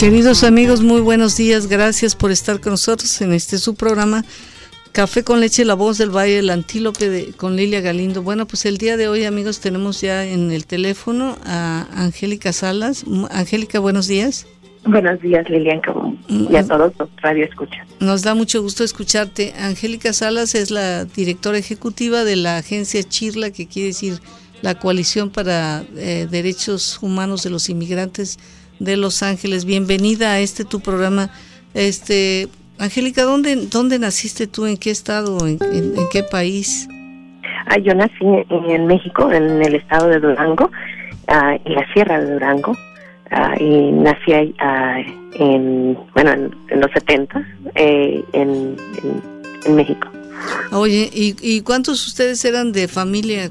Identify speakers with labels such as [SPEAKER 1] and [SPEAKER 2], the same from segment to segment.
[SPEAKER 1] Queridos amigos, muy buenos días. Gracias por estar con nosotros en este su programa Café con leche, la voz del Valle del Antílope de, con Lilia Galindo. Bueno, pues el día de hoy, amigos, tenemos ya en el teléfono a Angélica Salas. Angélica, buenos días.
[SPEAKER 2] Buenos días, Lilian, y a todos los radio escuchan.
[SPEAKER 1] Nos da mucho gusto escucharte. Angélica Salas es la directora ejecutiva de la agencia Chirla, que quiere decir la Coalición para eh, Derechos Humanos de los Inmigrantes de Los Ángeles. Bienvenida a este tu programa. Este, Angélica, ¿dónde, dónde naciste tú? ¿En qué estado? ¿En, qué país?
[SPEAKER 2] Ah, yo nací en, México, en el estado de Durango, ah, en la Sierra de Durango, ah, y nací en, bueno, en, los 70 eh, en, en, México.
[SPEAKER 1] Oye, ¿y, ¿y cuántos ustedes eran de familia?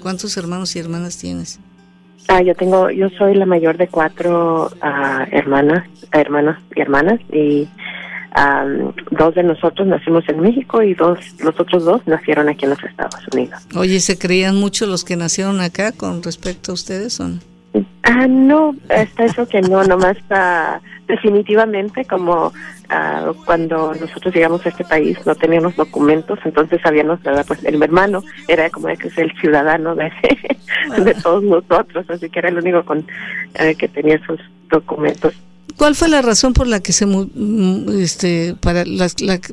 [SPEAKER 1] ¿Cuántos hermanos y hermanas tienes?
[SPEAKER 2] Ah, yo tengo, yo soy la mayor de cuatro uh, hermanas, hermanos y hermanas y dos de nosotros nacimos en México y dos, los otros dos nacieron aquí en los Estados Unidos.
[SPEAKER 1] Oye, ¿se creían mucho los que nacieron acá con respecto a ustedes o?
[SPEAKER 2] Ah, no, está eso que no, nomás uh, definitivamente como uh, cuando nosotros llegamos a este país no teníamos documentos, entonces sabíamos, ¿verdad? pues el hermano era como que es el ciudadano de, de todos nosotros, así que era el único con uh, que tenía esos documentos.
[SPEAKER 1] ¿Cuál fue la razón por la que se este para la,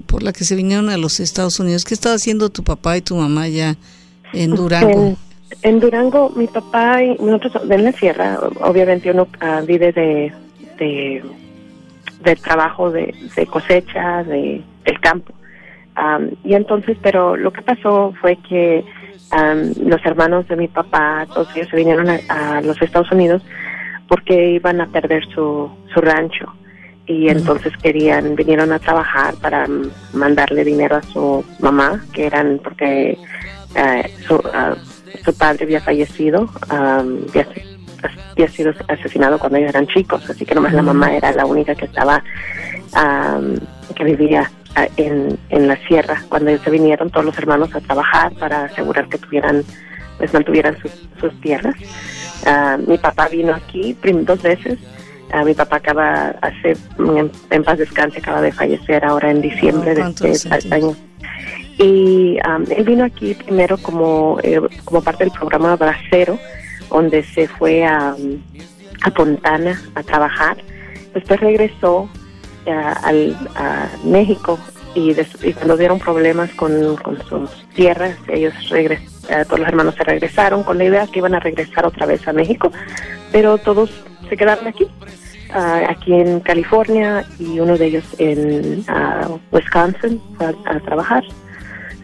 [SPEAKER 1] por la que se vinieron a los Estados Unidos? ¿Qué estaba haciendo tu papá y tu mamá ya en Durango?
[SPEAKER 2] En Durango, mi papá y nosotros en la sierra, obviamente uno ah, vive de, de, trabajo de, cosecha, de, del campo. y entonces, pero lo que pasó fue que los hermanos de mi papá, todos ellos se vinieron a, los Estados Unidos porque iban a perder su, su rancho y entonces querían vinieron a trabajar para mandarle dinero a su mamá que eran porque uh, su, ah, su padre había fallecido, había, sido asesinado cuando ellos eran chicos, así que nomás la mamá era la única que estaba, que vivía en, en la sierra. Cuando ellos se vinieron, todos los hermanos a trabajar para asegurar que tuvieran, pues mantuvieran sus, sus tierras. mi papá vino aquí dos veces. mi papá acaba, hace, en, paz descanse, acaba de fallecer ahora en diciembre de este año. Y um, él vino aquí primero como, eh, como parte del programa Bracero, donde se fue a, a Fontana a trabajar. Después regresó uh, al, a México y, cuando dieron problemas con, con sus tierras, ellos regresaron, uh, todos los hermanos se regresaron con la idea que iban a regresar otra vez a México, pero todos se quedaron aquí. Uh, aquí en California y uno de ellos en Wisconsin a trabajar.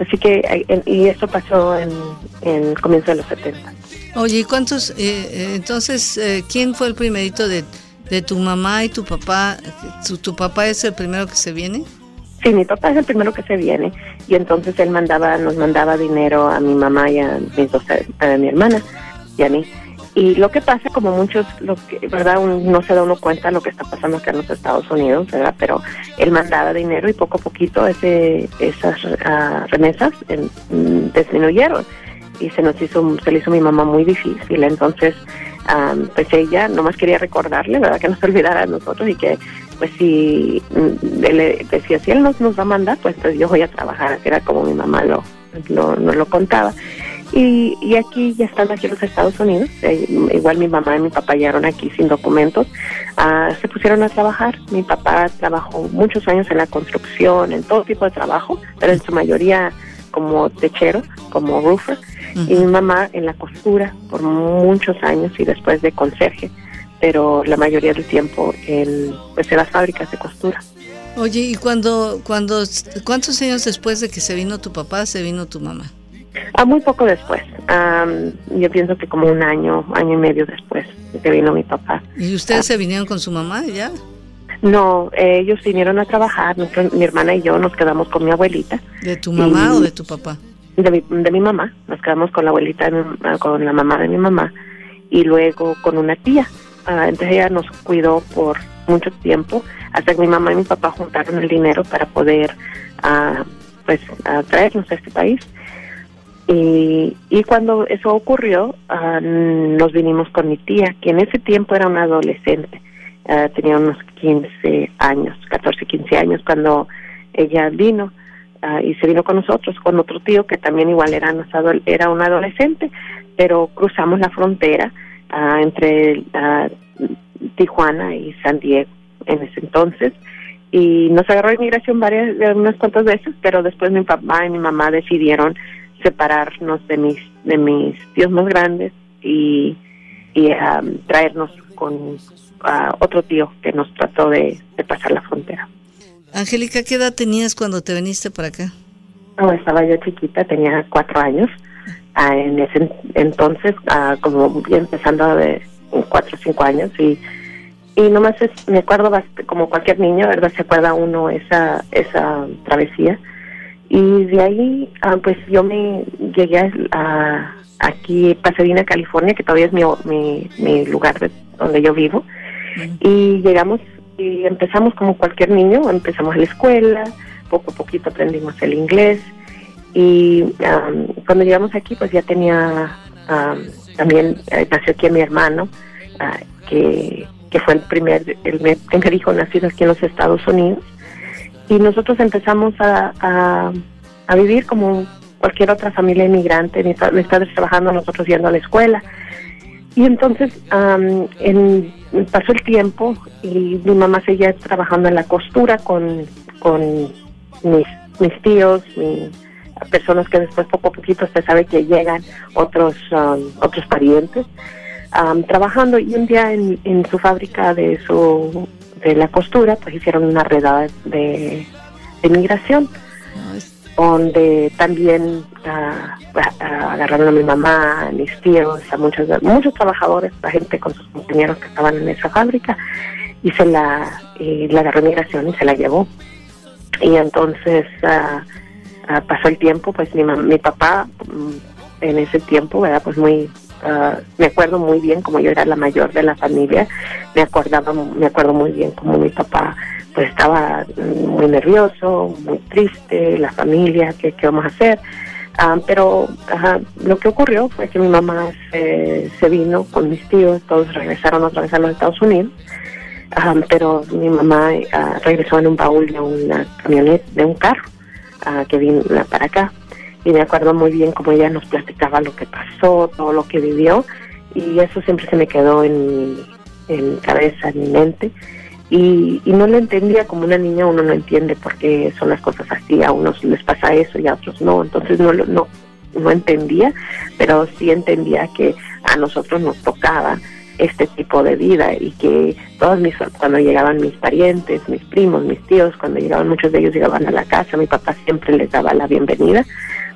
[SPEAKER 2] Así que, y esto pasó en, en comienzo de los 70.
[SPEAKER 1] Oye, ¿y cuántos, eh, eh, entonces, eh, quién fue el primerito de, de tu mamá y tu papá? ¿Tu, ¿Tu papá es el primero que se viene?
[SPEAKER 2] Sí, mi papá es el primero que se viene y entonces él mandaba, nos mandaba dinero a mi mamá y a mis dos, a mi hermana y a mí. Y lo que pasa, como muchos, lo que, ¿verdad? no se da uno cuenta lo que está pasando acá en los Estados Unidos, ¿verdad? Pero él mandaba dinero y poco a poquito ese, esas uh, remesas disminuyeron y se nos hizo, se le hizo mi mamá muy difícil. Entonces, pues ella nomás quería recordarle, ¿verdad? Que no se olvidara de nosotros y que, pues si mm, él decía, si él nos, nos va a mandar, pues, pues yo voy a trabajar, era como mi mamá lo, lo, nos lo contaba. Y, y aquí ya están aquí en los Estados Unidos, eh, igual mi mamá y mi papá llegaron aquí sin documentos, uh, se pusieron a trabajar. Mi papá trabajó muchos años en la construcción, en todo tipo de trabajo, pero en su mayoría como techero, como roofer, y mi mamá en la costura por muchos años y después de conserje, pero la mayoría del tiempo en, pues, en las fábricas de costura.
[SPEAKER 1] Oye, ¿y cuando, cuando, cuántos años después de que se vino tu papá, se vino tu mamá?
[SPEAKER 2] Ah, muy poco después. yo pienso que como un año, año y medio después de que vino mi papá.
[SPEAKER 1] ¿Y ustedes se vinieron con su mamá ya?
[SPEAKER 2] No, ellos vinieron a trabajar, mi hermana y yo nos quedamos con mi abuelita.
[SPEAKER 1] ¿De tu mamá o de tu papá?
[SPEAKER 2] De mi, de mi mamá, nos quedamos con la abuelita, con la mamá de mi mamá y luego con una tía. Ah, entonces ella nos cuidó por mucho tiempo hasta que mi mamá y mi papá juntaron el dinero para poder uh, pues traernos a este país. Y, y cuando eso ocurrió, ah, nos vinimos con mi tía, que en ese tiempo era una adolescente. eh, tenía unos 15 años, 14, 15 años cuando ella vino ah, y se vino con nosotros, con otro tío que también igual era, era un adolescente, pero cruzamos la frontera ah, entre ah, Tijuana y San Diego en ese entonces y nos agarró inmigración varias unas cuantas veces pero después mi papá y mi mamá decidieron separarnos de mis de mis tíos más grandes y, y traernos con otro tío que nos trató de, pasar la frontera.
[SPEAKER 1] Angélica, ¿qué edad tenías cuando te viniste para acá?
[SPEAKER 2] No, estaba yo chiquita, tenía cuatro años. Ah, en ese entonces, ah, como empezando de cuatro o cinco años, y, y nomás me acuerdo como cualquier niño, ¿verdad? Se acuerda uno esa, esa travesía. Y de ahí, ah, pues yo me llegué a, aquí, Pasadena, California, que todavía es mi, mi, mi lugar de, donde yo vivo. Y llegamos y empezamos como cualquier niño, empezamos la escuela, poco a poquito aprendimos el inglés. Y cuando llegamos aquí pues ya tenía también eh, nació aquí mi hermano ah, que, que fue el primer el primer hijo nacido aquí en los Estados Unidos y nosotros empezamos a, a, vivir como cualquier otra familia inmigrante mis, padres trabajando nosotros yendo a la escuela. Y entonces en, pasó el tiempo y mi mamá seguía trabajando en la costura con, con mis, mis tíos, personas que después poco a poquito usted sabe que llegan otros otros parientes trabajando. Y un día en su fábrica de su de la costura pues hicieron una redada de, de migración donde también agarraron a mi mamá, a mis tíos, a muchos muchos trabajadores, la gente con sus compañeros que estaban en esa fábrica, y se la, la agarró migración y se la llevó. Y entonces ah, pasó el tiempo, pues mi, mi papá mm, en ese tiempo, ¿verdad? Pues muy ah, me acuerdo muy bien como yo era la mayor de la familia me acordaba me acuerdo muy bien como mi papá pues estaba muy nervioso, muy triste, la familia, qué, qué vamos a hacer. Ah, pero lo que ocurrió fue que mi mamá se, vino con mis tíos, todos regresaron otra vez a los Estados Unidos, pero mi mamá ah, regresó en un baúl de una camioneta, de un carro que vino para acá. Y me acuerdo muy bien cómo ella nos platicaba lo que pasó, todo lo que vivió, y eso siempre se me quedó en mi, en cabeza, en mi mente y, no lo entendía como una niña uno no entiende por qué son las cosas así a unos les pasa eso y a otros no entonces no no no entendía pero sí entendía que a nosotros nos tocaba este tipo de vida y que todos mis cuando llegaban mis parientes mis primos mis tíos cuando llegaban muchos de ellos llegaban a la casa mi papá siempre les daba la bienvenida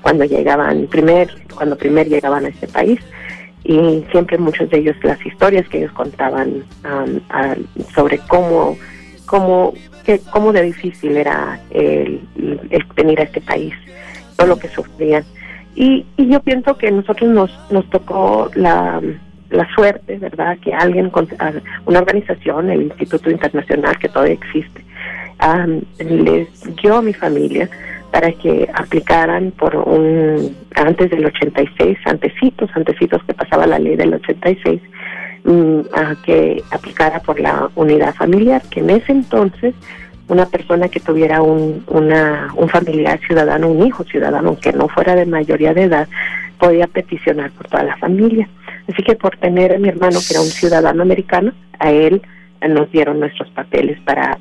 [SPEAKER 2] cuando llegaban primer cuando primer llegaban a este país y siempre muchos de ellos las historias que ellos contaban sobre cómo cómo que, cómo de difícil era el, venir a este país todo lo que sufrían y, y yo pienso que nosotros nos nos tocó la la suerte, ¿verdad? Que alguien, una organización, el Instituto Internacional, que todavía existe, les dio a mi familia para que aplicaran por un antes del 86, antecitos, antecitos que pasaba la ley del 86, mm, a que aplicara por la unidad familiar, que en ese entonces una persona que tuviera un, una, un familiar ciudadano, un hijo ciudadano, que no fuera de mayoría de edad, podía peticionar por toda la familia. Así que por tener a mi hermano, que era un ciudadano americano, a él nos dieron nuestros papeles para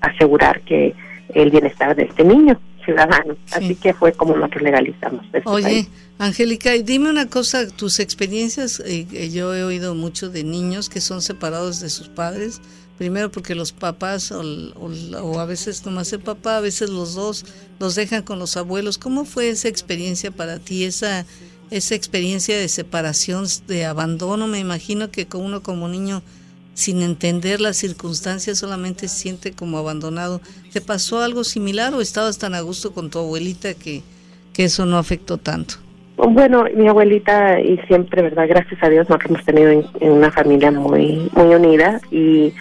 [SPEAKER 2] asegurar que el bienestar de este niño ciudadano. Así que fue como lo que legalizamos.
[SPEAKER 1] Este Oye, Angélica, dime una cosa, tus experiencias, eh, yo he oído mucho de niños que son separados de sus padres, primero porque los papás o, o, a veces nomás el papá, a veces los dos los dejan con los abuelos. ¿Cómo fue esa experiencia para ti, esa, esa experiencia de separación, de abandono? Me imagino que uno como niño sin entender las circunstancias, solamente se siente como abandonado. ¿Te pasó algo similar o estabas tan a gusto con tu abuelita que, que eso no afectó tanto?
[SPEAKER 2] Bueno, mi abuelita y siempre, ¿verdad? Gracias a Dios nos hemos tenido en, una familia muy muy unida y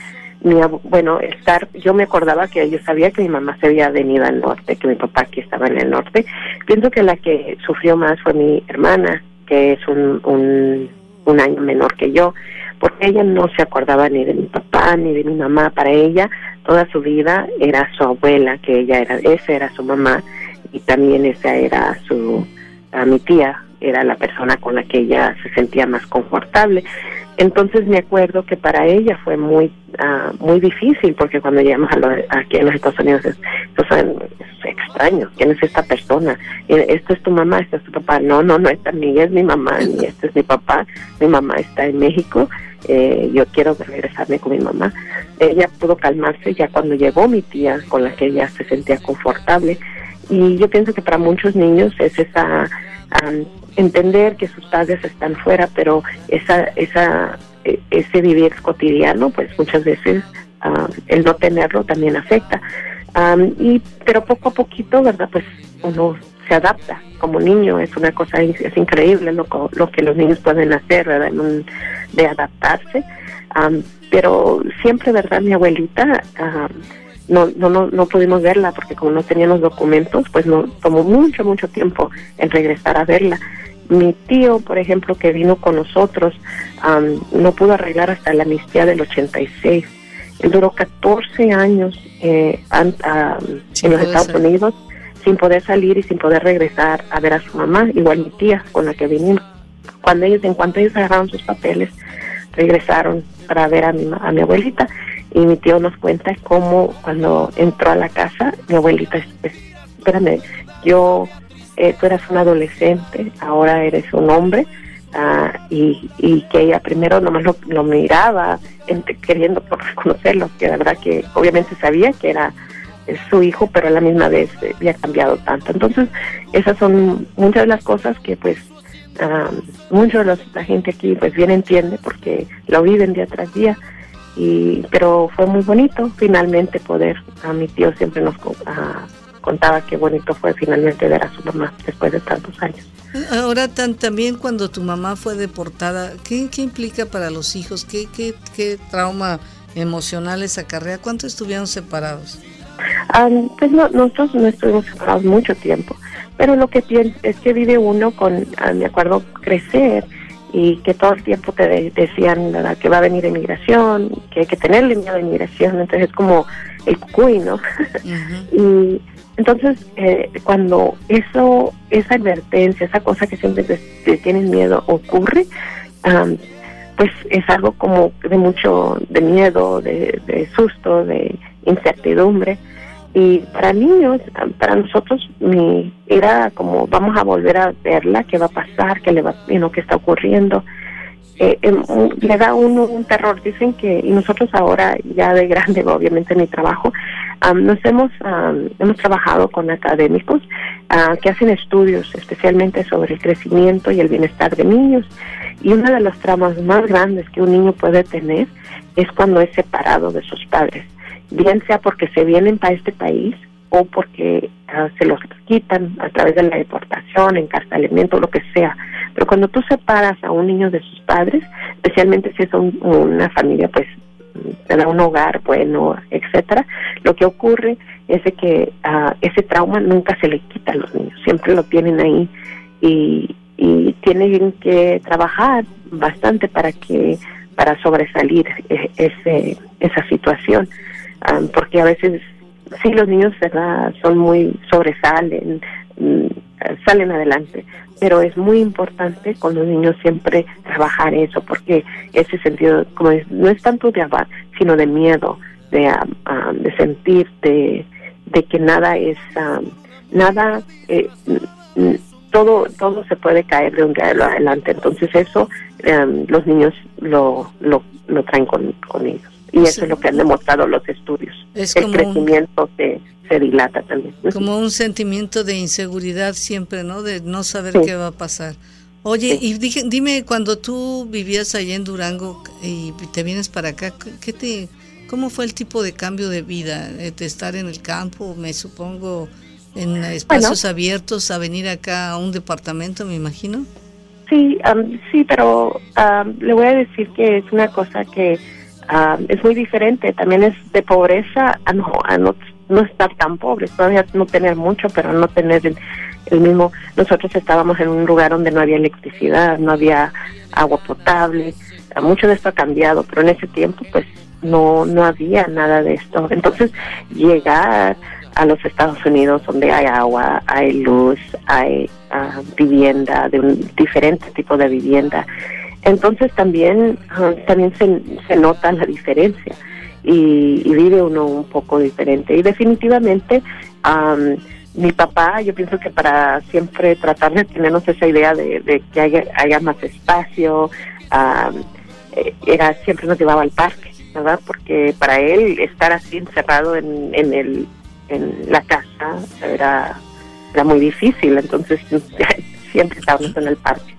[SPEAKER 2] mi bueno, estar yo me acordaba que yo sabía que mi mamá se había venido al norte, que mi papá aquí estaba en el norte. Pienso que la que sufrió más fue mi hermana, que es un, un, un año menor que yo porque ella no se acordaba ni de mi papá ni de mi mamá. Para ella, toda su vida era su abuela, que ella era, esa era su mamá, y también esa era su, mi tía, era la persona con la que ella se sentía más confortable. Entonces me acuerdo que para ella fue muy uh, muy difícil porque cuando llegamos a aquí en los Estados Unidos es, es, extraño, ¿quién es esta persona? Esto es tu mamá, esto es tu papá. No, no, no, esta ni es mi mamá, ni este es mi papá. Mi mamá está en México, eh, yo quiero regresarme con mi mamá. Ella pudo calmarse ya cuando llegó mi tía con la que ella se sentía confortable. Y yo pienso que para muchos niños es esa entender que sus padres están fuera, pero esa, esa, e, ese vivir cotidiano, pues muchas veces el no tenerlo también afecta. y pero poco a poquito, verdad, pues uno se adapta como niño, es una cosa, es increíble lo, lo que los niños pueden hacer, ¿verdad? de adaptarse. pero siempre, ¿verdad? Mi abuelita no, no, no, no pudimos verla porque como no teníamos documentos, pues no tomó mucho, mucho tiempo en regresar a verla. Mi tío, por ejemplo, que vino con nosotros, no pudo arreglar hasta la amnistía del 86. Él duró 14 años eh, en los Estados Unidos sin poder salir y sin poder regresar a ver a su mamá, igual mi tía con la que vinimos. Cuando ellos, en cuanto ellos agarraron sus papeles, regresaron para ver a mi, a mi abuelita y mi tío nos cuenta cómo cuando entró a la casa, mi abuelita, espérame, yo, eh, tú eras un adolescente, ahora eres un hombre, ah, y, y que ella primero nomás lo, lo miraba queriendo reconocerlo, que la verdad que obviamente sabía que era su hijo, pero a la misma vez eh, había cambiado tanto. Entonces, esas son muchas de las cosas que pues uh, mucho de la gente aquí pues bien entiende porque lo viven día tras día y pero fue muy bonito finalmente poder a mi tío siempre nos contaba qué bonito fue finalmente ver a su mamá después de tantos años.
[SPEAKER 1] Ahora también cuando tu mamá fue deportada qué, qué implica para los hijos qué, qué, qué trauma emocional esa carrera cuánto estuvieron separados
[SPEAKER 2] ah, pues no, nosotros no estuvimos separados mucho tiempo pero lo que es que vive uno con ah, me acuerdo crecer y que todo el tiempo te decían que va a venir inmigración, que hay que tenerle miedo a inmigración, entonces es como el cuy, ¿no? y entonces eh, cuando eso, esa advertencia, esa cosa que siempre te, tienes miedo ocurre, pues es algo como de mucho, de miedo, de, de susto, de incertidumbre. Y para niños, para nosotros, mi, era como vamos a volver a verla, qué va a pasar, qué le va, you qué está ocurriendo. Eh, em, le da uno un terror. Dicen que, y nosotros ahora, ya de grande, obviamente, en mi trabajo, nos hemos, hemos trabajado con académicos uh, que hacen estudios especialmente sobre el crecimiento y el bienestar de niños. Y una de las tramas más grandes que un niño puede tener es cuando es separado de sus padres bien sea porque se vienen para este país o porque ah, se los quitan a través de la deportación, encarcelamiento, lo que sea. Pero cuando tú separas a un niño de sus padres, especialmente si es una familia, pues, te un hogar bueno, etcétera, lo que ocurre es que uh, ese trauma nunca se le quita a los niños, siempre lo tienen ahí y, y tienen que trabajar bastante para que para sobresalir e, ese, esa situación porque a veces sí los niños ¿verdad? son muy sobresalen, mm, salen adelante, pero es muy importante con los niños siempre trabajar eso, porque ese sentido, como no es tanto de amar, sino de miedo, de, de sentir, de, que nada es, nada, eh, todo, todo se puede caer de un día adelante, entonces eso los niños lo, lo, lo traen con, con ellos. Y eso es lo que han demostrado los estudios. el crecimiento se, se, dilata también.
[SPEAKER 1] Como un sentimiento de inseguridad siempre, ¿no? De no saber qué va a pasar. Oye, y dime, cuando tú vivías allá en Durango y te vienes para acá, ¿qué te, ¿cómo fue el tipo de cambio de vida? Eh, de estar en el campo, me supongo, en espacios abiertos, a venir acá a un departamento, me imagino.
[SPEAKER 2] Sí, sí, pero le voy a decir que es una cosa que Ah, es muy diferente. También es de pobreza a no, a no, no estar tan pobre, todavía no tener mucho, pero no tener el, mismo. Nosotros estábamos en un lugar donde no había electricidad, no había agua potable, mucho de esto ha cambiado, pero en ese tiempo pues no, no había nada de esto. Entonces, llegar a los Estados Unidos donde hay agua, hay luz, hay ah, vivienda, de un diferente tipo de vivienda, entonces también, también se, se nota la diferencia y, vive uno un poco diferente. Y definitivamente, mi papá, yo pienso que para siempre tratar de tenernos esa idea de, que haya, más espacio, eh, era siempre nos llevaba al parque, ¿verdad? Porque para él estar así encerrado en, en, el, en la casa era, era muy difícil, entonces siempre estábamos en el parque.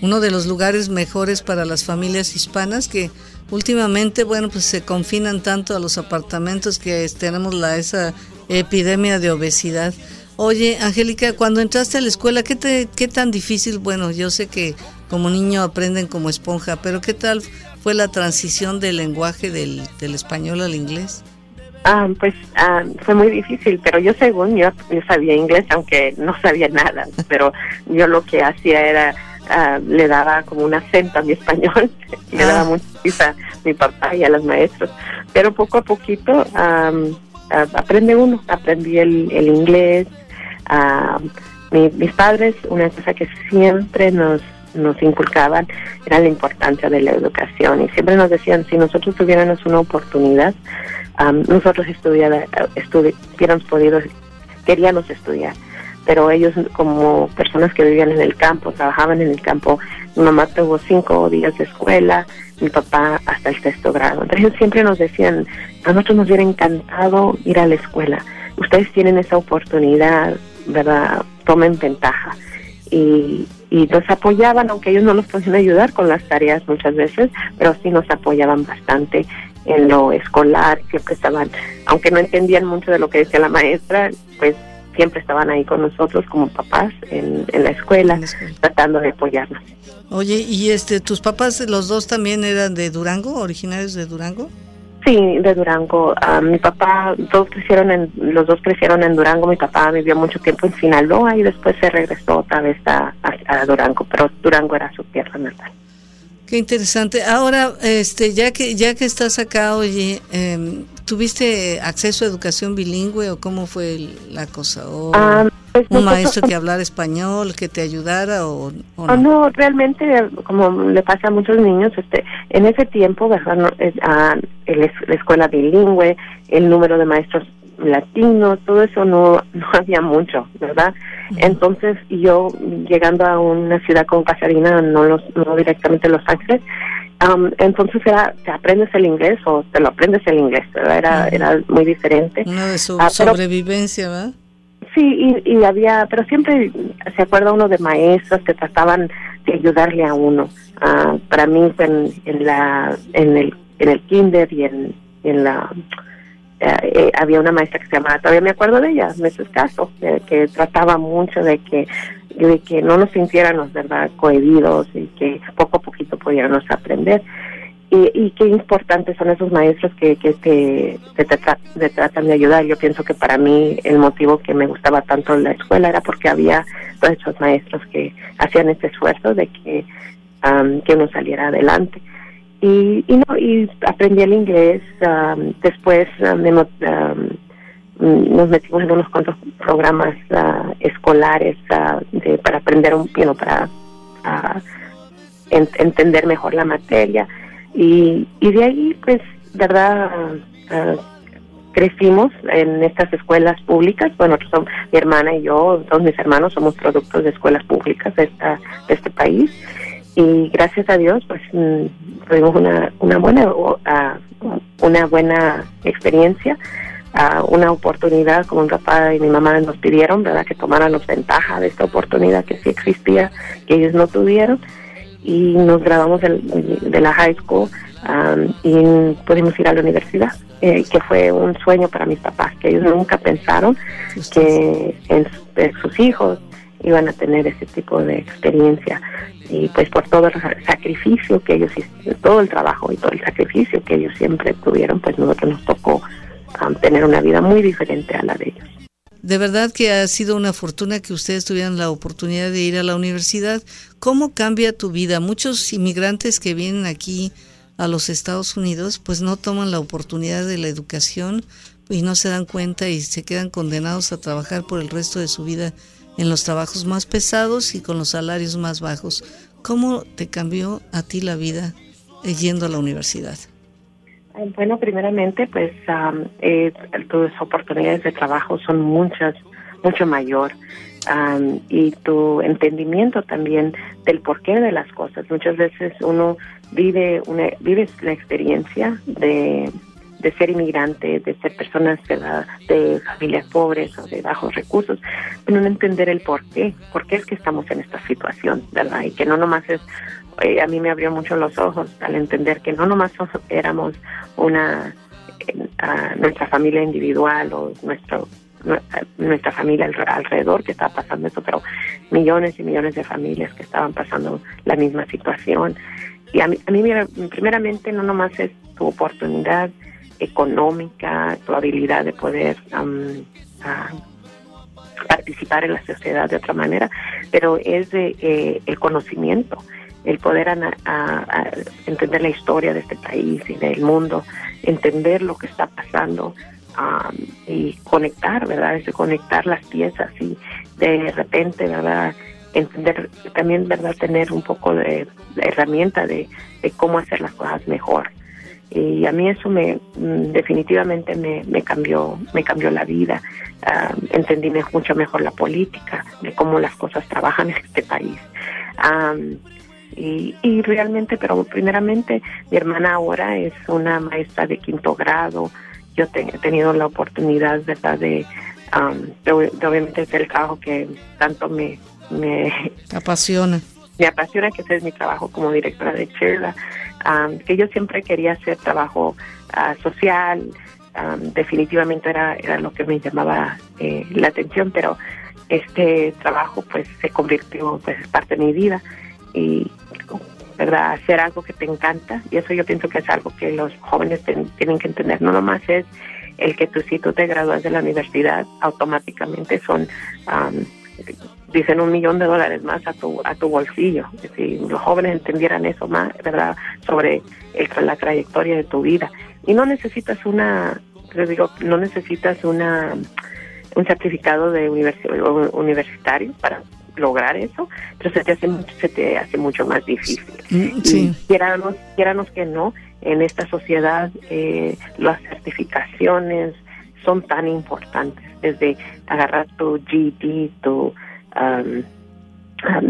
[SPEAKER 1] Uno de los lugares mejores para las familias hispanas que últimamente, bueno, pues se confinan tanto a los apartamentos que tenemos la esa epidemia de obesidad. Oye, Angélica, cuando entraste a la escuela, ¿qué, te, ¿qué tan difícil? Bueno, yo sé que como niño aprenden como esponja, pero ¿qué tal fue la transición del lenguaje del, del español al inglés?
[SPEAKER 2] Ah, pues ah, fue muy difícil, pero yo según yo, yo sabía inglés, aunque no sabía nada, pero yo lo que hacía era Ah, le daba como un acento a mi español, le daba ah. mucha a mi papá y a los maestros. Pero poco a poquito aprende uno, aprendí el, el inglés. mis padres, una cosa que siempre nos nos inculcaban era la importancia de la educación y siempre nos decían si nosotros tuviéramos una oportunidad nosotros estudiar, hubiéramos podido queríamos estudiar pero ellos como personas que vivían en el campo, trabajaban en el campo, mi mamá tuvo cinco días de escuela, mi papá hasta el sexto grado. Entonces ellos siempre nos decían, a nosotros nos hubiera encantado ir a la escuela, ustedes tienen esa oportunidad, ¿verdad? Tomen ventaja. Y, y nos apoyaban, aunque ellos no nos podían ayudar con las tareas muchas veces, pero sí nos apoyaban bastante en lo escolar, siempre estaban, aunque no entendían mucho de lo que decía la maestra, pues siempre estaban ahí con nosotros como papás en, la, escuela, tratando de apoyarnos.
[SPEAKER 1] Oye, ¿y este tus papás, los dos también eran de Durango, originarios de Durango?
[SPEAKER 2] Sí, de Durango. Ah, mi papá, todos crecieron en, los dos crecieron en Durango. Mi papá vivió mucho tiempo en Sinaloa y después se regresó otra vez a, a, Durango, pero Durango era su tierra natal.
[SPEAKER 1] Qué interesante. Ahora, este, ya que ya que estás acá, oye, eh, ¿Tuviste acceso a educación bilingüe o cómo fue la cosa? ¿O ah, pues un maestro que hablara español, que te ayudara o,
[SPEAKER 2] ah, no? realmente, como le pasa a muchos niños, este, en ese tiempo, ¿verdad? Ah, la escuela bilingüe, el número de maestros latinos, todo eso no, no había mucho, ¿verdad? Entonces yo llegando a una ciudad como Casarina, no, los, no directamente Los Ángeles, entonces era, ¿te aprendes el inglés o te lo aprendes el inglés? Era, era muy diferente.
[SPEAKER 1] Una de su ah, sobrevivencia, ¿verdad?
[SPEAKER 2] Sí, y, había, pero siempre se acuerda uno de maestros que trataban de ayudarle a uno. Ah, para mí en, en, la, en, el, en el kinder y en, en la... Eh, eh, había una maestra que se llamaba, todavía me acuerdo de ella, es Caso, que trataba mucho de que de que no nos sintiéramos, ¿verdad?, cohibidos y que poco a poquito pudiéramos aprender. Y, y qué importantes son esos maestros que, que te, te, tratan de ayudar. Yo pienso que para mí el motivo que me gustaba tanto la escuela era porque había todos esos maestros que hacían este esfuerzo de que, que uno saliera adelante. Y, y, no, y aprendí el inglés, después me, Mm, nos metimos en unos cuantos programas uh, escolares uh, de, para aprender un para uh, entender mejor la materia. Y, y de ahí, pues, verdad, crecimos en estas escuelas públicas. Bueno, son, mi hermana y yo, todos mis hermanos, somos productos de escuelas públicas de, esta, de este país. Y gracias a Dios, pues, mm, tuvimos una, una buena, una buena experiencia una oportunidad como mi papá y mi mamá nos pidieron, ¿verdad? Que tomáramos ventaja de esta oportunidad que sí existía, que ellos no tuvieron. Y nos graduamos de, la high school y pudimos ir a la universidad, eh, que fue un sueño para mis papás, que ellos nunca pensaron que en, sus hijos iban a tener ese tipo de experiencia y pues por todo el sacrificio que ellos hicieron, todo el trabajo y todo el sacrificio que ellos siempre tuvieron, pues nosotros nos tocó tener una vida muy diferente a la de ellos.
[SPEAKER 1] de verdad que ha sido una fortuna que ustedes tuvieran la oportunidad de ir a la universidad. ¿Cómo cambia tu vida? Muchos inmigrantes que vienen aquí a los Estados Unidos, pues no toman la oportunidad de la educación y no se dan cuenta y se quedan condenados a trabajar por el resto de su vida en los trabajos más pesados y con los salarios más bajos. ¿Cómo te cambió a ti la vida eh, yendo a la universidad?
[SPEAKER 2] Bueno, primeramente, pues eh, tus oportunidades de trabajo son muchas, mucho mayor. y tu entendimiento también del porqué de las cosas. Muchas veces uno vive una vive la experiencia de, de ser inmigrante, de ser personas de, de, familias pobres o de bajos recursos, pero no entender el por qué, por qué es que estamos en esta situación, ¿verdad? Y que no nomás es eh, a mí me abrió mucho los ojos al entender que no nomás éramos una eh, nuestra familia individual o nuestro nuestra familia alrededor que estaba pasando eso, pero millones y millones de familias que estaban pasando la misma situación. Y a mí, a mí primeramente no nomás es tu oportunidad económica, tu habilidad de poder participar en la sociedad de otra manera, pero es de, eh, el conocimiento el poder a, entender la historia de este país y del mundo, entender lo que está pasando y conectar, ¿verdad? Es conectar las piezas y de repente, ¿verdad? Entender, también, ¿verdad? Tener un poco de, herramienta de, cómo hacer las cosas mejor. Y a mí eso me mm, definitivamente me, cambió me cambió la vida. entendí mucho mejor la política, de cómo las cosas trabajan en este país. Y, y realmente, pero primeramente, mi hermana ahora es una maestra de quinto grado. Yo he tenido la oportunidad, ¿verdad?, de, de, obviamente hacer el trabajo que tanto me, me
[SPEAKER 1] apasiona.
[SPEAKER 2] Me apasiona, que ese es mi trabajo como directora de Cherla, que yo siempre quería hacer trabajo ah, social, definitivamente era, era lo que me llamaba eh, la atención, pero este trabajo pues se convirtió, pues es parte de mi vida y verdad hacer algo que te encanta y eso yo pienso que es algo que los jóvenes tienen que entender. No nomás es el que tú si tú te gradúas de la universidad automáticamente son dicen un millón de dólares más a tu a tu bolsillo. Si los jóvenes entendieran eso más verdad sobre el, la trayectoria de tu vida. Y no necesitas una les digo no necesitas una un certificado de universitario para lograr eso, pero se te hace, se te hace mucho más difícil. Mm, sí. quiéramos, que no, en esta sociedad eh, las certificaciones son tan importantes, desde agarrar tu GD, tu um,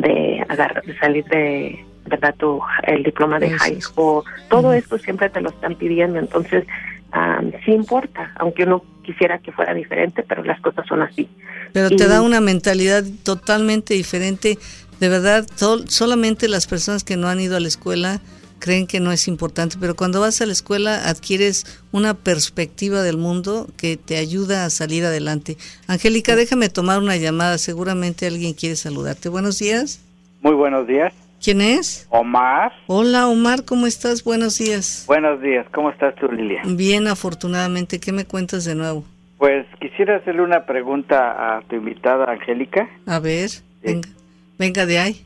[SPEAKER 2] de, agarrar, salir de verdad tu el diploma de high school, todo esto siempre te lo están pidiendo, entonces um, sí importa, aunque uno quisiera que fuera diferente, pero las cosas son así.
[SPEAKER 1] Pero te da una mentalidad totalmente diferente. De verdad, solamente las personas que no han ido a la escuela creen que no es importante, pero cuando vas a la escuela adquieres una perspectiva del mundo que te ayuda a salir adelante. Angélica, déjame tomar una llamada, seguramente alguien quiere saludarte. Buenos días.
[SPEAKER 3] Muy buenos días.
[SPEAKER 1] ¿Quién es?
[SPEAKER 3] Omar.
[SPEAKER 1] Hola Omar, ¿cómo estás? Buenos días.
[SPEAKER 3] Buenos días, ¿cómo estás tú Lilia?
[SPEAKER 1] Bien, afortunadamente. ¿Qué me cuentas de nuevo?
[SPEAKER 3] Pues quisiera hacerle una pregunta a tu invitada Angélica.
[SPEAKER 1] A ver, venga, venga de ahí.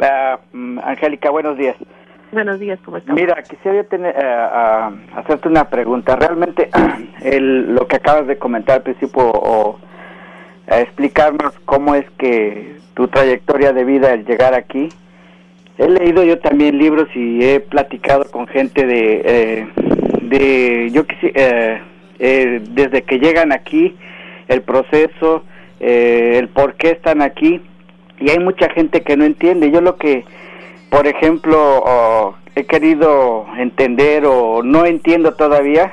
[SPEAKER 3] Ah, mm, Angélica, buenos días.
[SPEAKER 2] Buenos días, ¿cómo estás?
[SPEAKER 3] Mira, quisiera tener, uh, hacerte una pregunta. Realmente, el, lo que acabas de comentar al principio, o explicarnos cómo es que tu trayectoria de vida al llegar aquí. He leído yo también libros y he platicado con gente de, eh, de yo quisiera, eh, desde que llegan aquí, el proceso, eh, el por qué están aquí, y hay mucha gente que no entiende. Yo lo que, por ejemplo, he querido entender o no entiendo todavía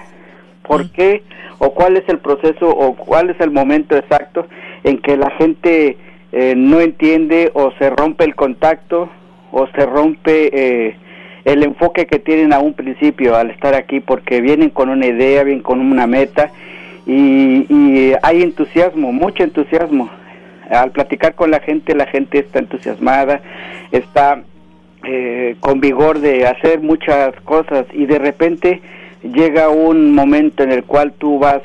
[SPEAKER 3] por qué o cuál es el proceso o cuál es el momento exacto en que la gente eh, no entiende o se rompe el contacto o se rompe el enfoque que tienen a un principio al estar aquí, porque vienen con una idea, vienen con una meta y, hay entusiasmo, mucho entusiasmo. Al platicar con la gente, la gente está entusiasmada, está eh, con vigor de hacer muchas cosas y de repente llega un momento en el cual tú vas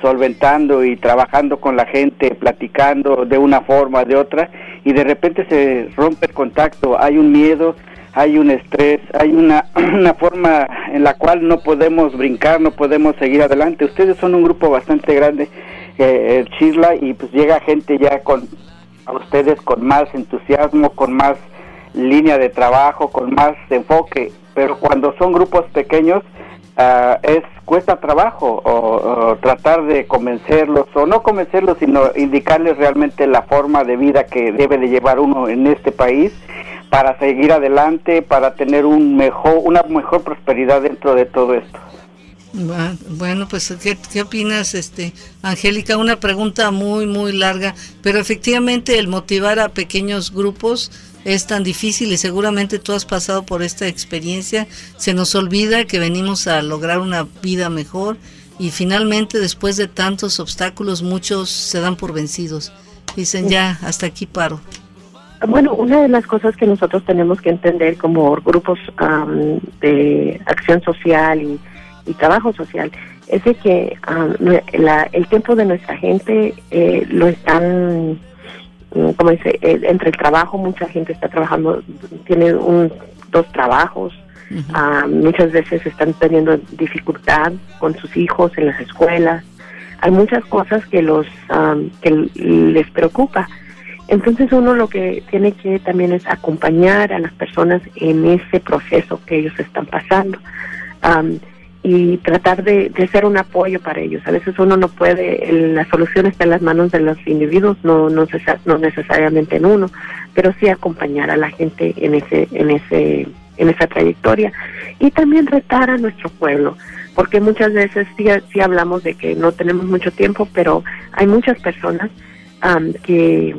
[SPEAKER 3] solventando y trabajando con la gente, platicando de una forma, de otra, y de repente se rompe el contacto, hay un miedo, hay un estrés, hay una, una forma en la cual no podemos brincar, no podemos seguir adelante. Ustedes son un grupo bastante grande, eh, Chisla, y pues llega gente ya con a ustedes con más entusiasmo, con más línea de trabajo, con más enfoque, pero cuando son grupos pequeños uh, es cuesta trabajo o, tratar de convencerlos o no convencerlos, sino indicarles realmente la forma de vida que debe de llevar uno en este país para seguir adelante, para tener un mejor, una mejor prosperidad dentro de todo esto.
[SPEAKER 1] Bueno, pues ¿qué, ¿qué, opinas, este, Angélica? Una pregunta muy, muy larga, pero efectivamente el motivar a pequeños grupos es tan difícil y seguramente tú has pasado por esta experiencia. Se nos olvida que venimos a lograr una vida mejor y finalmente después de tantos obstáculos muchos se dan por vencidos. Dicen ya, hasta aquí paro.
[SPEAKER 2] Bueno, una de las cosas que nosotros tenemos que entender como grupos um, de acción social y, y, trabajo social es de que um, la, el tiempo de nuestra gente eh, lo están, como dice, entre el trabajo, mucha gente está trabajando, tiene un, dos trabajos, uh -huh. uh, muchas veces están teniendo dificultad con sus hijos en las escuelas. Hay muchas cosas que los um, que les preocupa entonces uno lo que tiene que también es acompañar a las personas en ese proceso que ellos están pasando um, y tratar de, de, ser un apoyo para ellos. A veces uno no puede, la solución está en las manos de los individuos, no, no, no necesariamente en uno, pero sí acompañar a la gente en ese, en ese, en esa trayectoria y también retar a nuestro pueblo porque muchas veces sí, sí hablamos de que no tenemos mucho tiempo, pero hay muchas personas um, que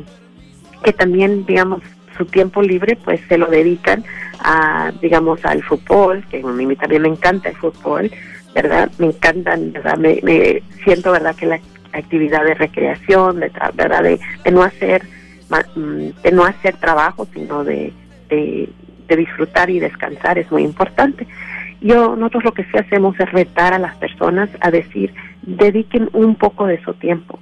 [SPEAKER 2] que también, digamos, su tiempo libre pues se lo dedican a, digamos, al fútbol, que a mí también me encanta el fútbol, ¿verdad? Me encantan, ¿verdad? Me, me siento, ¿verdad? Que la actividad de recreación, de, ¿verdad? De, de no hacer mm, de no hacer trabajo, sino de, de, de disfrutar y descansar es muy importante. Yo, nosotros lo que sí hacemos es retar a las personas a decir, dediquen un poco de su tiempo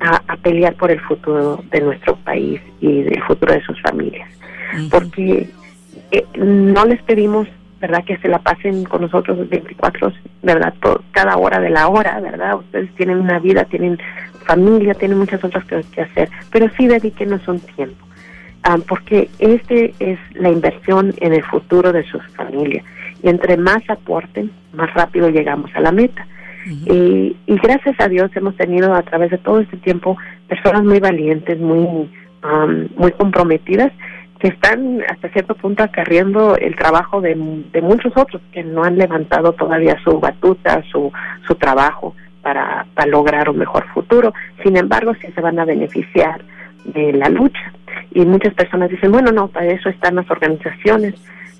[SPEAKER 2] a, a, pelear por el futuro de nuestro país y del futuro de sus familias. Uh -huh. Porque eh, no les pedimos, ¿verdad?, que se la pasen con nosotros 24, ¿verdad?, Por cada hora de la hora, ¿verdad? Ustedes tienen una vida, tienen familia, tienen muchas otras cosas que hacer, pero sí dedíquenos un tiempo. Um, porque este es la inversión en el futuro de sus familias. Y entre más aporten, más rápido llegamos a la meta. Y, y, gracias a Dios hemos tenido a través de todo este tiempo personas muy valientes, muy, um, muy comprometidas, que están hasta cierto punto acarriendo el trabajo de, de, muchos otros que no han levantado todavía su batuta, su, su trabajo para, para lograr un mejor futuro. Sin embargo, sí se van a beneficiar de la lucha. Y muchas personas dicen, bueno, no, para eso están las organizaciones,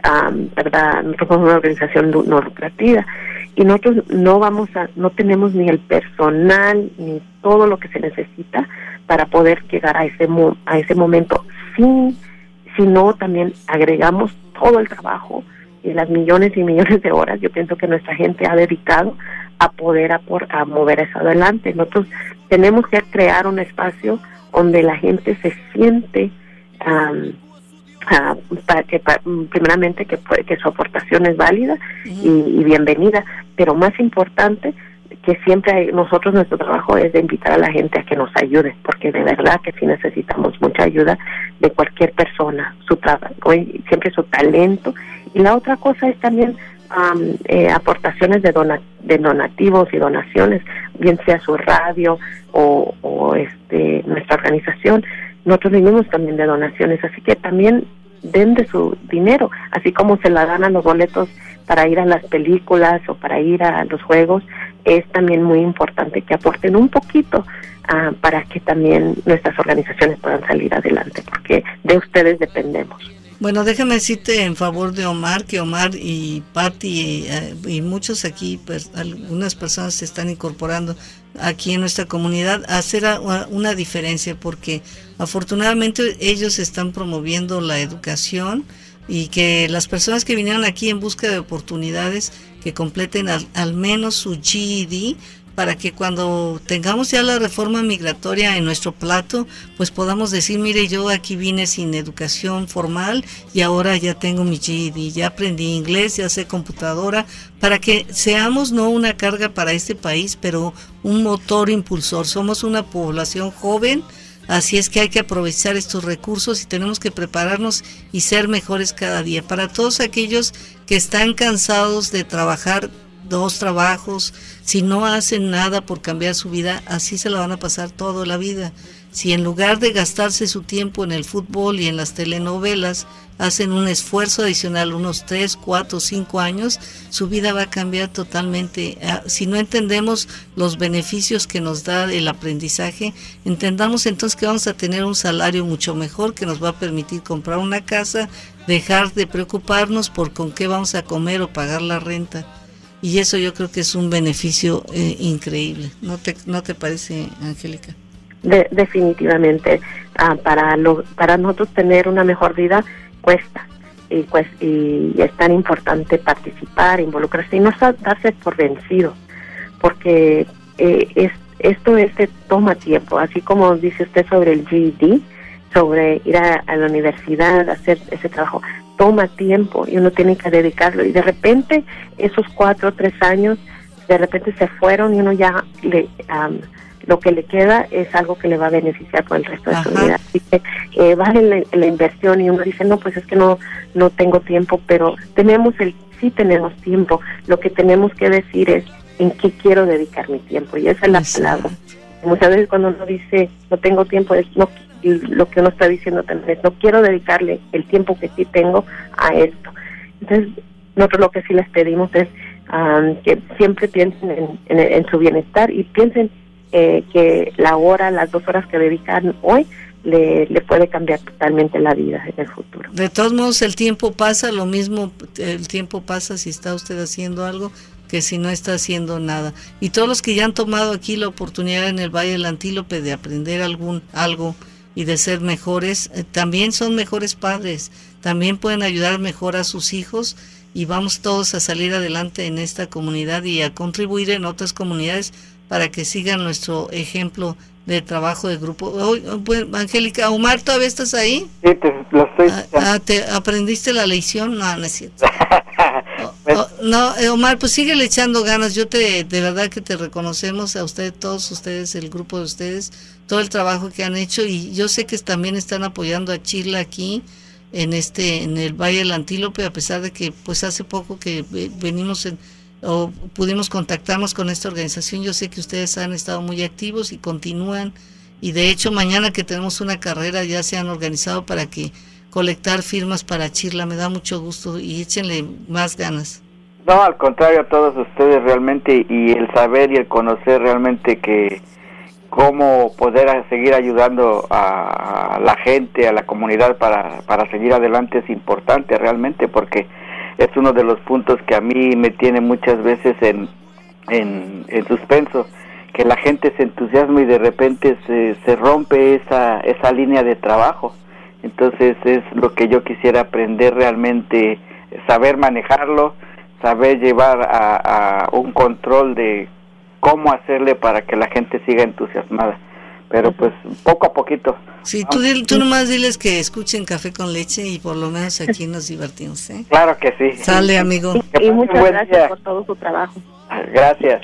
[SPEAKER 2] um, ¿verdad? Nosotros somos una organización no lucrativa y nosotros no vamos a, no tenemos ni el personal ni todo lo que se necesita para poder llegar a ese mo a ese momento. Sin si no también agregamos todo el trabajo y las millones y millones de horas. Yo pienso que nuestra gente ha dedicado a poder a, por, a mover eso adelante. Nosotros tenemos que crear un espacio donde la gente se siente um, Uh, para que pa, primeramente que, que su aportación es válida uh -huh. y, y, bienvenida, pero más importante que siempre hay, nosotros nuestro trabajo es de invitar a la gente a que nos ayude, porque de verdad que sí necesitamos mucha ayuda de cualquier persona, su trabajo, siempre su talento. Y la otra cosa es también um, eh, aportaciones de, dona de donativos y donaciones, bien sea su radio o, o este nuestra organización nosotros vivimos también de donaciones, así que también den de su dinero, así como se la dan a los boletos para ir a las películas o para ir a los juegos, es también muy importante que aporten un poquito uh, para que también nuestras organizaciones puedan salir adelante, porque de ustedes dependemos.
[SPEAKER 1] Bueno, déjame decirte en favor de Omar, que Omar y Patti y, eh, y, muchos aquí, pues, algunas personas se están incorporando aquí en nuestra comunidad hacer una diferencia, porque afortunadamente ellos están promoviendo la educación y que las personas que vinieron aquí en busca de oportunidades que completen al, al menos su GED para que cuando tengamos ya la reforma migratoria en nuestro plato, pues podamos decir, mire, yo aquí vine sin educación formal y ahora ya tengo mi GED, ya aprendí inglés, ya sé computadora, para que seamos no una carga para este país, pero un motor impulsor. Somos una población joven, Así es que hay que aprovechar estos recursos y tenemos que prepararnos y ser mejores cada día. Para todos aquellos que están cansados de trabajar dos trabajos, si no hacen nada por cambiar su vida, así se la van a pasar toda la vida. Si en lugar de gastarse su tiempo en el fútbol y en las telenovelas, hacen un esfuerzo adicional, unos 3, 4, 5 años, su vida va a cambiar totalmente. Ah, si no entendemos los beneficios que nos da el aprendizaje, entendamos entonces que vamos a tener un salario mucho mejor que nos va a permitir comprar una casa, dejar de preocuparnos por con qué vamos a comer o pagar la renta. Y eso yo creo que es un beneficio eh, increíble. ¿No te, ¿No te parece, Angélica?
[SPEAKER 2] definitivamente. Ah, para, lo, para nosotros tener una mejor vida cuesta. Y, pues, y es tan importante participar, involucrarse y no darse por vencido, porque eh, es, esto es toma tiempo, así como dice usted sobre el GED, sobre ir a, la universidad, hacer ese trabajo, toma tiempo y uno tiene que dedicarlo. Y de repente esos cuatro o tres años, de repente se fueron y uno ya le lo que le queda es algo que le va a beneficiar por el resto de su vida. Así que eh, vale la, inversión y uno dice, no, pues es que no, no tengo tiempo, pero tenemos el, sí tenemos tiempo. Lo que tenemos que decir es en qué quiero dedicar mi tiempo y esa es la palabra. Muchas veces cuando uno dice no tengo tiempo, es no, lo que uno está diciendo también es no quiero dedicarle el tiempo que sí tengo a esto. Entonces, nosotros lo que sí les pedimos es que siempre piensen en, en su bienestar y piensen eh, que la hora, las dos horas que dedican hoy, le, le, puede cambiar totalmente la vida en el futuro.
[SPEAKER 1] De todos modos, el tiempo pasa, lo mismo el tiempo pasa si está usted haciendo algo que si no está haciendo nada. Y todos los que ya han tomado aquí la oportunidad en el Valle del Antílope de aprender algún algo y de ser mejores, eh, también son mejores padres, también pueden ayudar mejor a sus hijos y vamos todos a salir adelante en esta comunidad y a contribuir en otras comunidades para que sigan nuestro ejemplo de trabajo de grupo. Pues, Angélica, Omar, ¿todavía estás ahí?
[SPEAKER 3] Sí, te, lo estoy.
[SPEAKER 1] Ah, ah, ¿te ¿Aprendiste la lección? No, no es cierto. Oh, oh, no, eh, Omar, pues sigue echando ganas. Yo te, de verdad que te reconocemos a ustedes, todos ustedes, el grupo de ustedes, todo el trabajo que han hecho y yo sé que también están apoyando a Chile aquí en este, en el Valle del Antílope, a pesar de que pues hace poco que venimos en o pudimos contactarnos con esta organización. Yo sé que ustedes han estado muy activos y continúan y de hecho mañana que tenemos una carrera ya se han organizado para que colectar firmas para Chirla. Me da mucho gusto y échenle más ganas.
[SPEAKER 3] No, al contrario, a todos ustedes realmente y el saber y el conocer realmente que cómo poder seguir ayudando a la gente, a la comunidad para, para seguir adelante es importante realmente porque es uno de los puntos que a mí me tiene muchas veces en, en, suspenso, que la gente se entusiasma y de repente se, se rompe esa, esa línea de trabajo. Entonces es lo que yo quisiera aprender realmente, saber manejarlo, saber llevar a, a un control de cómo hacerle para que la gente siga entusiasmada pero pues poco a poquito.
[SPEAKER 1] Sí, tú, tú nomás diles que escuchen Café con Leche y por lo menos aquí nos divertimos, ¿eh?
[SPEAKER 3] Claro que sí.
[SPEAKER 1] Sale, amigo.
[SPEAKER 2] Y, muchas gracias por todo su trabajo.
[SPEAKER 3] Gracias.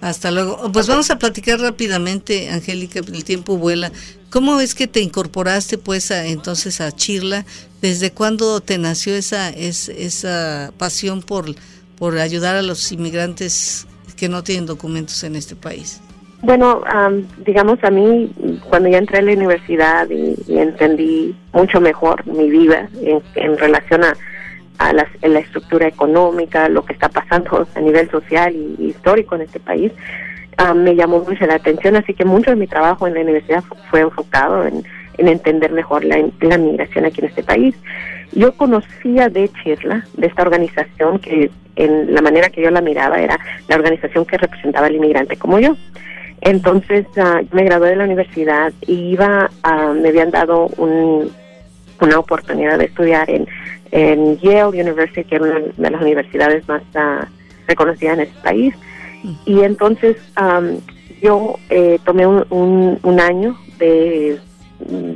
[SPEAKER 1] Hasta luego. Pues vamos a platicar rápidamente, Angélica, el tiempo vuela. ¿Cómo es que te incorporaste pues a, entonces a Chirla? ¿Desde cuándo te nació esa, es, esa pasión por, por ayudar a los inmigrantes que no tienen documentos en este país?
[SPEAKER 2] Bueno, digamos a mí, cuando ya entré a la universidad y, entendí mucho mejor mi vida en, relación a, la, estructura económica, lo que está pasando a nivel social y, histórico en este país, me llamó mucho la atención, así que mucho de mi trabajo en la universidad fue enfocado en, entender mejor la, la, migración aquí en este país. Yo conocía de Chirla, de esta organización que en la manera que yo la miraba era la organización que representaba al inmigrante como yo. Entonces uh, me gradué de la universidad y iba, uh, me habían dado un, una oportunidad de estudiar en, en Yale University, que era una de las universidades más uh, reconocidas en este país. Y entonces yo eh, tomé un, un, año de mm,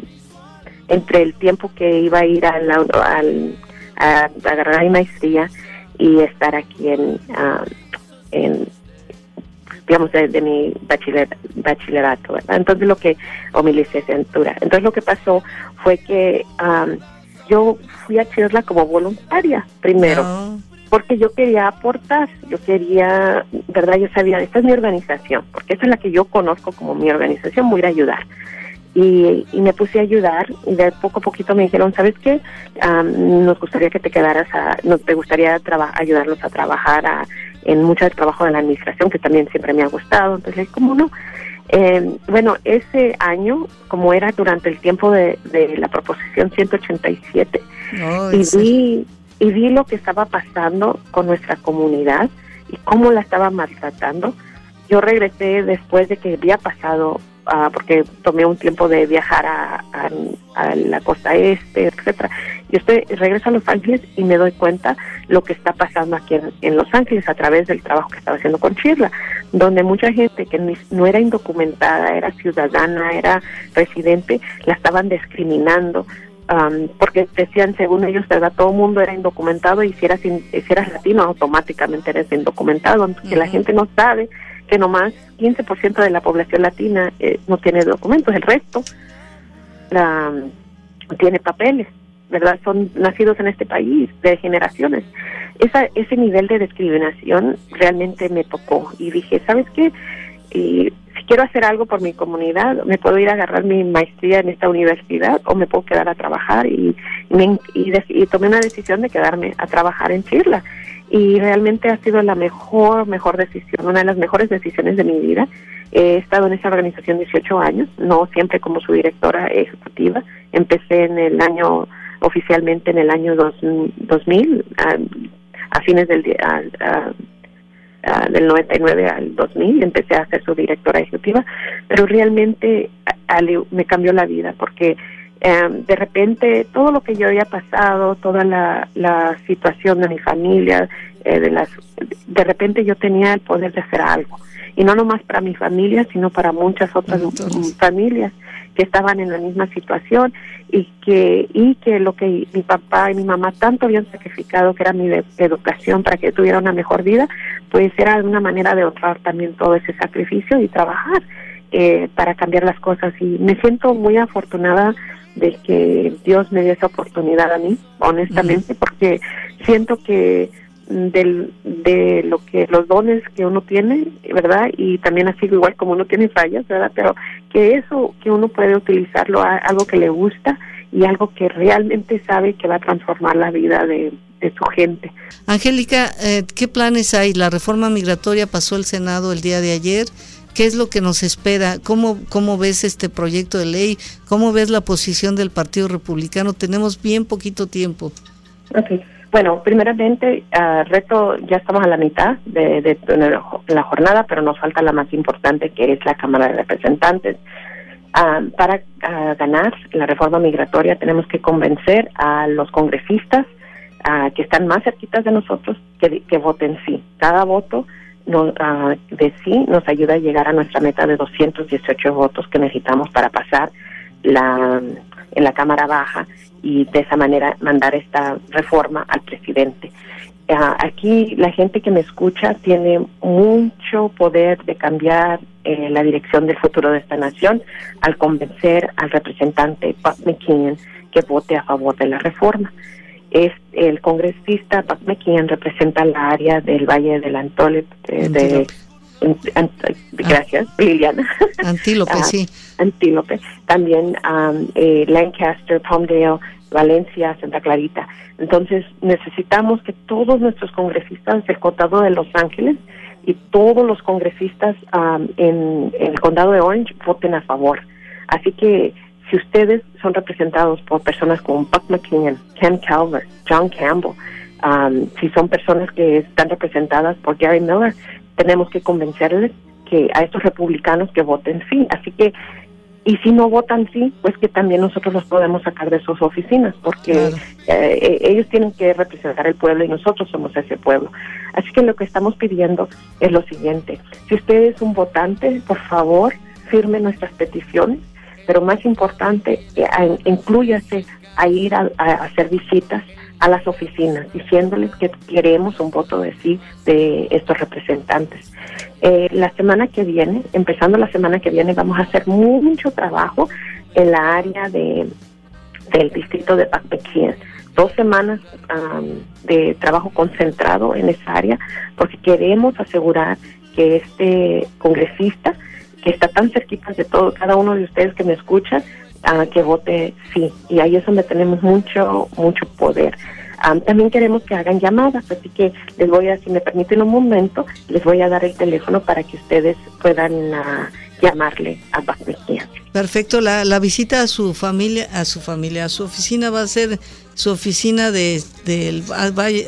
[SPEAKER 2] entre el tiempo que iba a ir al, al a, agarrar mi maestría y estar aquí en, en digamos, de, mi bachiller, bachillerato, Entonces lo que, o mi licenciatura. Entonces lo que pasó fue que yo fui a Chirla como voluntaria primero. Ah. Porque yo quería aportar, yo quería, ¿verdad? Yo sabía, esta es mi organización, porque esa es la que yo conozco como mi organización, voy a ayudar. Y, me puse a ayudar y de poco a poquito me dijeron, ¿sabes qué? nos gustaría que te quedaras, a, nos te gustaría ayudarlos a trabajar a, en mucho del trabajo de la administración, que también siempre me ha gustado. Entonces, ¿cómo no? Eh, bueno, ese año, como era durante el tiempo de, la proposición 187, y, vi, y vi lo que estaba pasando con nuestra comunidad y cómo la estaba maltratando, yo regresé después de que había pasado porque tomé un tiempo de viajar a, la costa este, etcétera. Yo estoy, regreso a Los Ángeles y me doy cuenta lo que está pasando aquí en, Los Ángeles a través del trabajo que estaba haciendo con Chirla, donde mucha gente que no era indocumentada, era ciudadana, era residente, la estaban discriminando, porque decían, según ellos, ¿verdad? todo el mundo era indocumentado y si eras, si eras latino automáticamente eres indocumentado, que la gente no sabe que nomás 15% de la población latina eh, no tiene documentos, el resto la, tiene papeles, ¿verdad? Son nacidos en este país de generaciones. Esa, ese nivel de discriminación realmente me tocó y dije, ¿sabes qué? Si quiero hacer algo por mi comunidad, me puedo ir a agarrar mi maestría en esta universidad o me puedo quedar a trabajar y, y, y tomé una decisión de quedarme a trabajar en Chirla y realmente ha sido la mejor, mejor decisión, una de las mejores decisiones de mi vida. He estado en esa organización 18 años, no siempre como su directora ejecutiva. Empecé en el año, oficialmente en el año 2000, a, fines del, del 99 al 2000, empecé a ser su directora ejecutiva, pero realmente me cambió la vida porque Em, de repente todo lo que yo había pasado, toda la, situación de mi familia, eh, de las, de repente yo tenía el poder de hacer algo y no nomás para mi familia, sino para muchas otras familias que estaban en la misma situación y que y que lo que mi papá y mi mamá tanto habían sacrificado, que era mi educación para que tuviera una mejor vida, pues era una manera de honrar también todo ese sacrificio y trabajar eh, para cambiar las cosas. Y me siento muy afortunada de que Dios me dio esa oportunidad a mí, honestamente, porque siento que del, de lo que los dones que uno tiene, ¿verdad? Y también así igual como uno tiene fallas, ¿verdad? Pero que eso que uno puede utilizarlo a algo que le gusta y algo que realmente sabe que va a transformar la vida de, de su gente.
[SPEAKER 1] Angélica, eh, ¿qué planes hay? La reforma migratoria pasó el Senado el día de ayer. ¿Qué es lo que nos espera? ¿Cómo, ¿Cómo ves este proyecto de ley? ¿Cómo ves la posición del Partido Republicano? Tenemos bien poquito tiempo.
[SPEAKER 2] Okay. Bueno, primeramente, uh, reto, ya estamos a la mitad de, la jornada, pero nos falta la más importante, que es la Cámara de Representantes. Ah, para ah, ganar la reforma migratoria tenemos que convencer a los congresistas que están más cerquitas de nosotros que, que voten sí. Cada voto uh, de sí nos ayuda a llegar a nuestra meta de 218 votos que necesitamos para pasar la en la Cámara Baja y de esa manera mandar esta reforma al presidente. Uh, aquí la gente que me escucha tiene mucho poder de cambiar eh, la dirección del futuro de esta nación al convencer al representante Pat McKinnon que vote a favor de la reforma es el congresista Pat McKeon representa la área del Valle del Antole eh, de, gracias Liliana.
[SPEAKER 1] Antílope ah, sí.
[SPEAKER 2] Antílope. También eh, Lancaster Palmdale Valencia Santa Clarita. Entonces necesitamos que todos nuestros congresistas del condado de Los Ángeles y todos los congresistas en el condado de Orange voten a favor. Así que si ustedes son representados por personas como Buck McKinnon, Ken Calvert, John Campbell, um, si son personas que están representadas por Gary Miller, tenemos que convencerles que a estos republicanos que voten sí. Así que y si no votan sí, pues que también nosotros los podemos sacar de sus oficinas, porque eh, ellos tienen que representar el pueblo y nosotros somos ese pueblo. Así que lo que estamos pidiendo es lo siguiente, si usted es un votante, por favor, firme nuestras peticiones, pero más importante, eh, incluyase a ir a hacer visitas a las oficinas diciéndoles que queremos un voto de sí de estos representantes. Eh, la semana que viene, empezando la semana que viene, vamos a hacer mucho trabajo en la área de del distrito de Pacmequien. Dos semanas de trabajo concentrado en esa área porque queremos asegurar que este congresista está tan cerquita de todo, cada uno de ustedes que me escuchan, que vote sí. Y ahí es donde tenemos mucho, mucho poder. también queremos que hagan llamadas, así que les voy a, si me permiten un momento, les voy a dar el teléfono para que ustedes puedan uh, llamarle a Bacmequia.
[SPEAKER 1] Perfecto, la, la visita a su familia, a su familia, a su oficina va a ser su oficina de, de,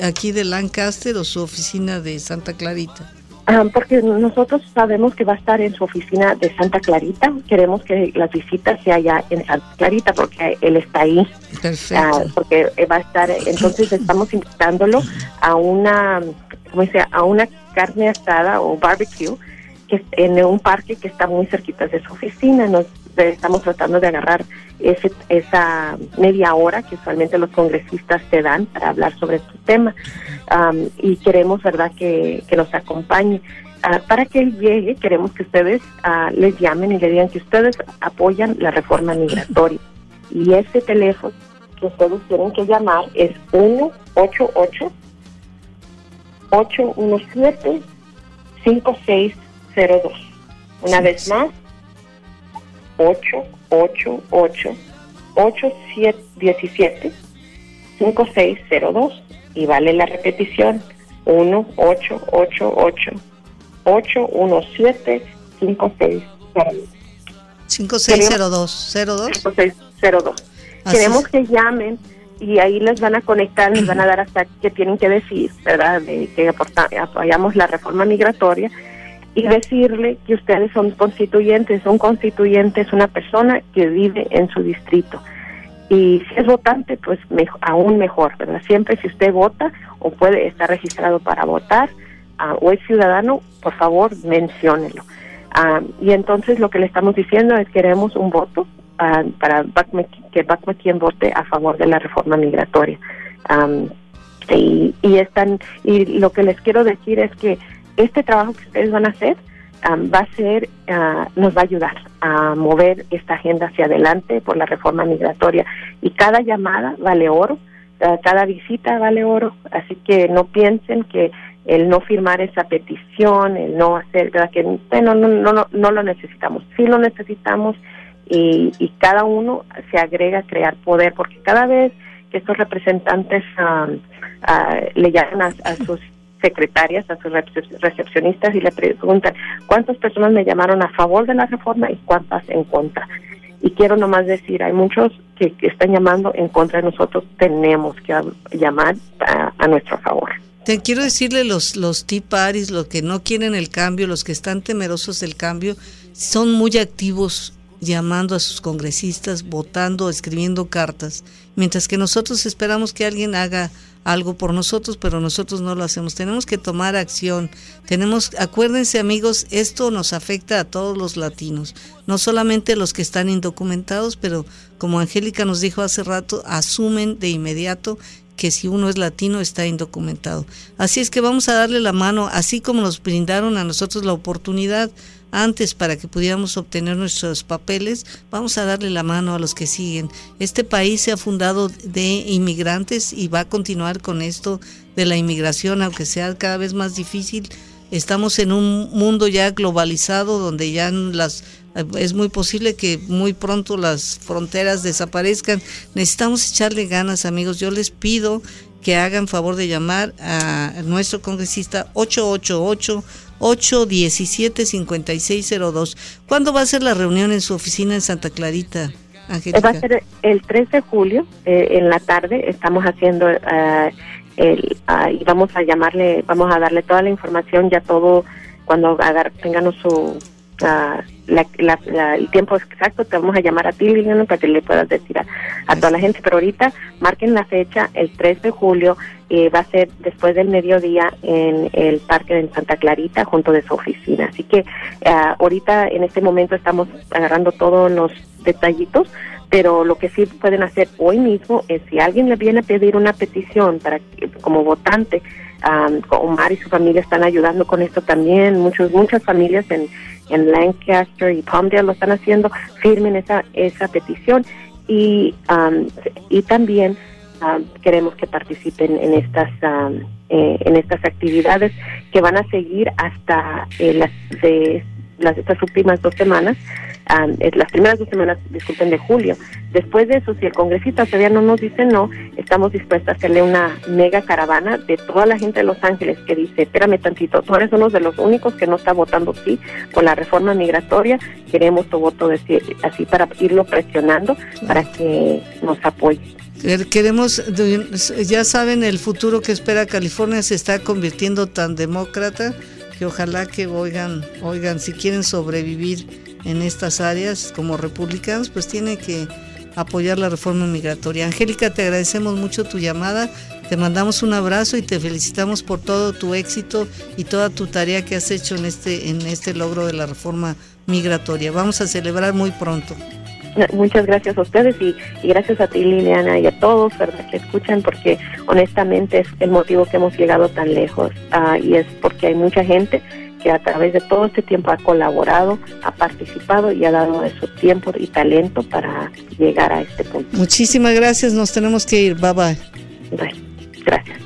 [SPEAKER 1] aquí de Lancaster o su oficina de Santa Clarita.
[SPEAKER 2] Ah, porque nosotros sabemos que va a estar en su oficina de Santa Clarita. Queremos que las visitas se haya en Santa Clarita porque él está ahí.
[SPEAKER 1] Perfecto.
[SPEAKER 2] Ah, porque va a estar, entonces estamos invitándolo a una, ¿cómo dice? A una carne asada o barbecue que en un parque que está muy cerquita de su oficina. Nos estamos tratando de agarrar ese, esa media hora que usualmente los congresistas te dan para hablar sobre este tema y queremos, ¿verdad?, que, nos acompañe. Ah, para que él llegue, queremos que ustedes uh, les llamen y le digan que ustedes apoyan la reforma migratoria. Y ese teléfono que ustedes tienen que llamar es 188 817 5602. Una vez más, 888 8717 5602 y vale la repetición 1 8 8 8 8 1 7 5 6
[SPEAKER 1] 5602
[SPEAKER 2] 02 Queremos que llamen y ahí les van a conectar, les van a dar hasta qué tienen que decir, ¿verdad? De que apoyamos la reforma migratoria y decirle que ustedes son constituyentes. Un constituyente es una persona que vive en su distrito y si es votante, pues aún mejor, ¿verdad? Siempre si usted vota o puede estar registrado para votar ah, o es ciudadano, por favor, menciónelo. Ah, y entonces lo que le estamos diciendo es que queremos un voto uh, para que quien vote a favor de la reforma migratoria. y, y, están, y lo que les quiero decir es que este trabajo que ustedes van a hacer va a ser, ah, nos va a ayudar a mover esta agenda hacia adelante por la reforma migratoria. Y cada llamada vale oro, ah, cada visita vale oro, así que no piensen que el no firmar esa petición, el no hacer, que bueno, no, no, no, no lo necesitamos, sí lo necesitamos y, y cada uno se agrega a crear poder, porque cada vez que estos representantes ah, le llaman a sus secretarias, a sus recepcionistas y le preguntan cuántas personas me llamaron a favor de la reforma y cuántas en contra. Y quiero nomás decir, hay muchos que, están llamando en contra de nosotros, tenemos que llamar a, nuestro favor.
[SPEAKER 1] Te quiero decirle los los tea parties, los que no quieren el cambio, los que están temerosos del cambio, son muy activos llamando a sus congresistas, votando, escribiendo cartas, mientras que nosotros esperamos que alguien haga algo por nosotros, pero nosotros no lo hacemos. Tenemos que tomar acción. Tenemos, acuérdense amigos, esto nos afecta a todos los latinos, no solamente los que están indocumentados, pero como Angélica nos dijo hace rato, asumen de inmediato que si uno es latino está indocumentado. Así es que vamos a darle la mano, así como nos brindaron a nosotros la oportunidad antes para que pudiéramos obtener nuestros papeles, vamos a darle la mano a los que siguen. Este país se ha fundado de inmigrantes y va a continuar con esto de la inmigración, aunque sea cada vez más difícil. Estamos en un mundo ya globalizado donde ya las es muy posible que muy pronto las fronteras desaparezcan. Necesitamos echarle ganas, amigos. Yo les pido que hagan favor de llamar a nuestro congresista 888 817-5602. ¿Cuándo va a ser la reunión en su oficina en Santa Clarita?
[SPEAKER 2] Angélica? Va a ser el 3 de julio, eh, en la tarde. Estamos haciendo uh, el, uh, y vamos a llamarle, vamos a darle toda la información, ya todo, cuando tengan su ah, el tiempo exacto, te vamos a llamar a ti, Liliana, para que le puedas decir a, toda la gente. Pero ahorita marquen la fecha, el 3 de julio, eh, va a ser después del mediodía en el parque de Santa Clarita, junto de su oficina. Así que ah, ahorita, en este momento, estamos agarrando todos los detallitos pero lo que sí pueden hacer hoy mismo es si alguien le viene a pedir una petición para como votante, um, Omar y su familia están ayudando con esto también, muchos muchas familias en, en Lancaster y Palmdale lo están haciendo, firmen esa esa petición y y también queremos que participen en estas eh, en estas actividades que van a seguir hasta eh, las de las estas últimas dos semanas las primeras dos semanas, disculpen, de julio. Después de eso, si el congresista todavía no nos dice no, estamos dispuestos a hacerle una mega caravana de toda la gente de Los Ángeles que dice, espérame tantito, tú eres uno de los únicos que no está votando sí por la reforma migratoria, queremos tu voto así para irlo presionando para que nos apoye.
[SPEAKER 1] Queremos, ya saben, el futuro que espera California se está convirtiendo tan demócrata que ojalá que oigan, oigan, si quieren sobrevivir en estas áreas como republicanos, pues tiene que apoyar la reforma migratoria. Angélica, te agradecemos mucho tu llamada, te mandamos un abrazo y te felicitamos por todo tu éxito y toda tu tarea que has hecho en este, en este logro de la reforma migratoria. Vamos a celebrar muy pronto.
[SPEAKER 2] Muchas gracias a ustedes y, gracias a ti Liliana y a todos ¿verdad? que escuchan porque honestamente es el motivo que hemos llegado tan lejos ah, y es porque hay mucha gente que a través de todo este tiempo ha colaborado, ha participado y ha dado de su tiempo y talento para llegar a este punto.
[SPEAKER 1] Muchísimas gracias, nos tenemos que ir. Bye bye.
[SPEAKER 2] Bye. Gracias.